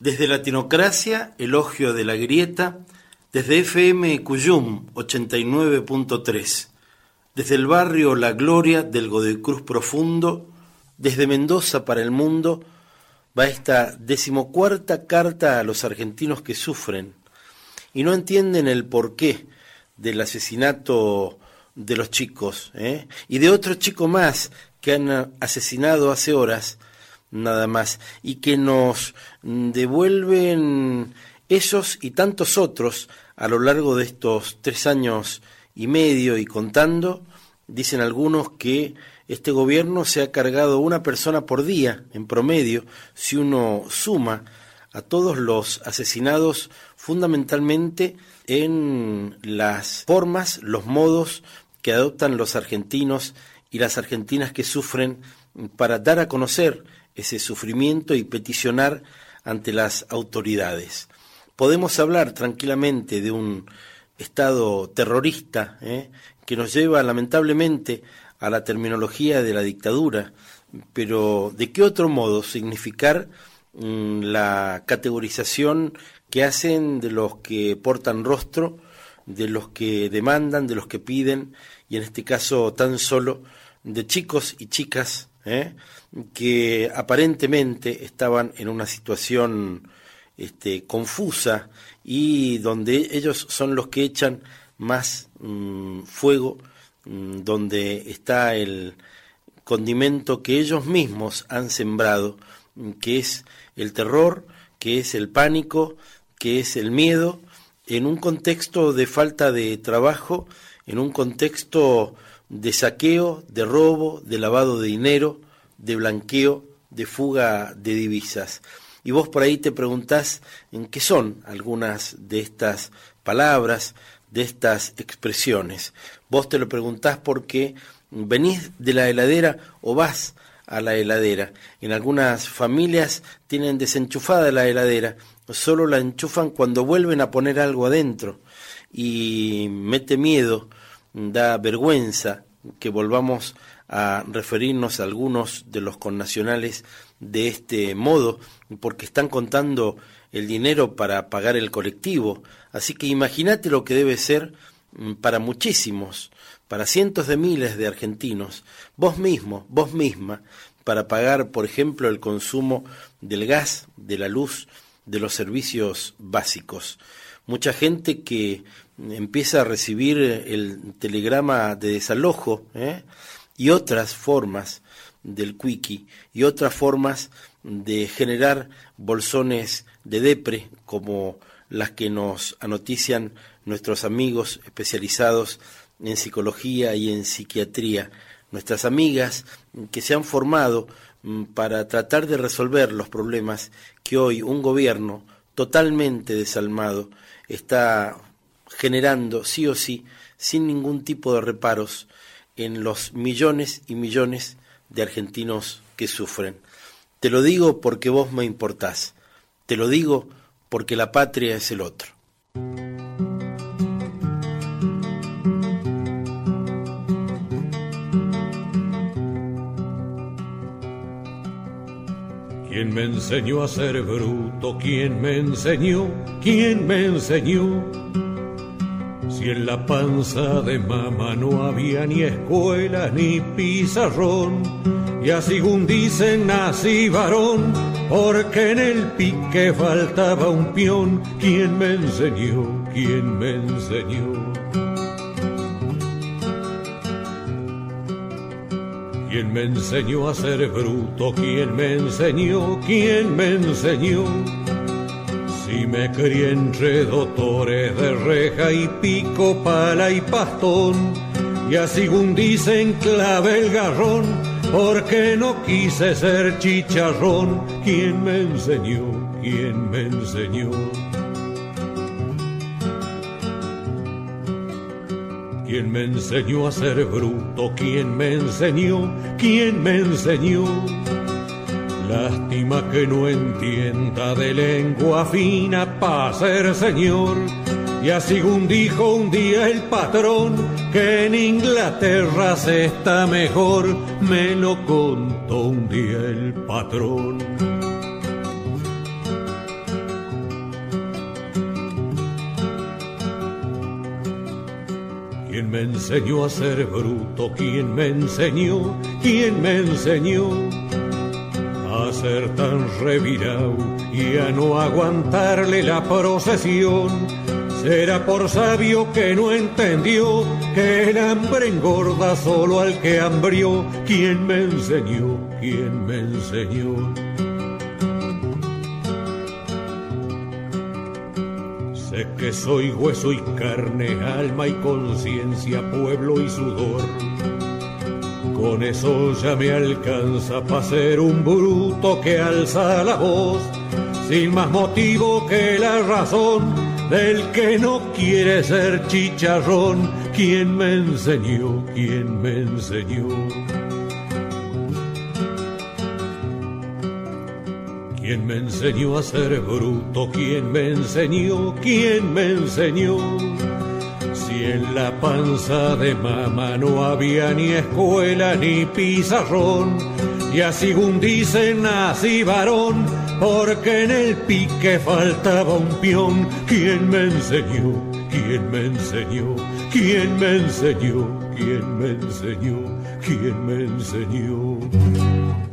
Desde Latinocracia, elogio de la grieta, desde FM Cuyum 89.3, desde el barrio La Gloria del Godecruz Profundo, desde Mendoza para el mundo, va esta decimocuarta carta a los argentinos que sufren y no entienden el porqué del asesinato de los chicos ¿eh? y de otro chico más que han asesinado hace horas nada más y que nos devuelven esos y tantos otros a lo largo de estos tres años y medio y contando, dicen algunos que este gobierno se ha cargado una persona por día en promedio si uno suma a todos los asesinados fundamentalmente en las formas, los modos que adoptan los argentinos y las argentinas que sufren para dar a conocer ese sufrimiento y peticionar ante las autoridades. Podemos hablar tranquilamente de un Estado terrorista ¿eh? que nos lleva lamentablemente a la terminología de la dictadura, pero ¿de qué otro modo significar mm, la categorización que hacen de los que portan rostro, de los que demandan, de los que piden, y en este caso tan solo de chicos y chicas ¿eh? que aparentemente estaban en una situación este, confusa y donde ellos son los que echan más mm, fuego, mm, donde está el condimento que ellos mismos han sembrado, mm, que es el terror, que es el pánico, que es el miedo, en un contexto de falta de trabajo, en un contexto de saqueo, de robo, de lavado de dinero, de blanqueo, de fuga de divisas. Y vos por ahí te preguntás en qué son algunas de estas palabras, de estas expresiones. Vos te lo preguntás porque venís de la heladera o vas a la heladera. En algunas familias tienen desenchufada la heladera, solo la enchufan cuando vuelven a poner algo adentro y mete miedo, da vergüenza que volvamos a referirnos a algunos de los connacionales de este modo, porque están contando el dinero para pagar el colectivo. Así que imagínate lo que debe ser mm, para muchísimos, para cientos de miles de argentinos, vos mismo, vos misma, para pagar, por ejemplo, el consumo del gas, de la luz, de los servicios básicos. Mucha gente que empieza a recibir el telegrama de desalojo, ¿eh? y otras formas del quickie y otras formas de generar bolsones de depre como las que nos anotician nuestros amigos especializados en psicología y en psiquiatría, nuestras amigas que se han formado mm, para tratar de resolver los problemas que hoy un gobierno totalmente desalmado está generando sí o sí, sin ningún tipo de reparos, en los millones y millones de argentinos que sufren. Te lo digo porque vos me importás. Te lo digo porque la patria es el otro. ¿Quién me enseñó a ser bruto? ¿Quién me enseñó? ¿Quién me enseñó? Si en la panza de mamá no había ni escuela ni pizarrón, y así un dicen nací varón, porque en el pique faltaba un peón. ¿Quién me enseñó? ¿Quién me enseñó? ¿Quién me enseñó a ser bruto? ¿Quién me enseñó? ¿Quién me enseñó? Si me crié entre doctores de reja y pico, pala y pastón, y así un dicen clave el garrón, porque no quise ser chicharrón. ¿Quién me enseñó? ¿Quién me enseñó? ¿Quién me enseñó a ser bruto? ¿Quién me enseñó? ¿Quién me enseñó? Lástima que no entienda de lengua fina para ser señor. Y así un dijo un día el patrón que en Inglaterra se está mejor, me lo contó un día el patrón. ¿Quién me enseñó a ser bruto? ¿Quién me enseñó? ¿Quién me enseñó a ser tan revirado y a no aguantarle la procesión? Será por sabio que no entendió que el hambre engorda solo al que hambrió. ¿Quién me enseñó? ¿Quién me enseñó? Sé que soy hueso y carne, alma y conciencia, pueblo y sudor. Con eso ya me alcanza para ser un bruto que alza la voz, sin más motivo que la razón del que no quiere ser chicharrón. ¿Quién me enseñó? ¿Quién me enseñó? ¿Quién me enseñó a ser bruto? ¿Quién me enseñó? ¿Quién me enseñó? Si en la panza de mamá no había ni escuela ni pizarrón, y así un dicen nací varón, porque en el pique faltaba un peón. ¿Quién me enseñó? ¿Quién me enseñó? ¿Quién me enseñó? ¿Quién me enseñó? ¿Quién me enseñó?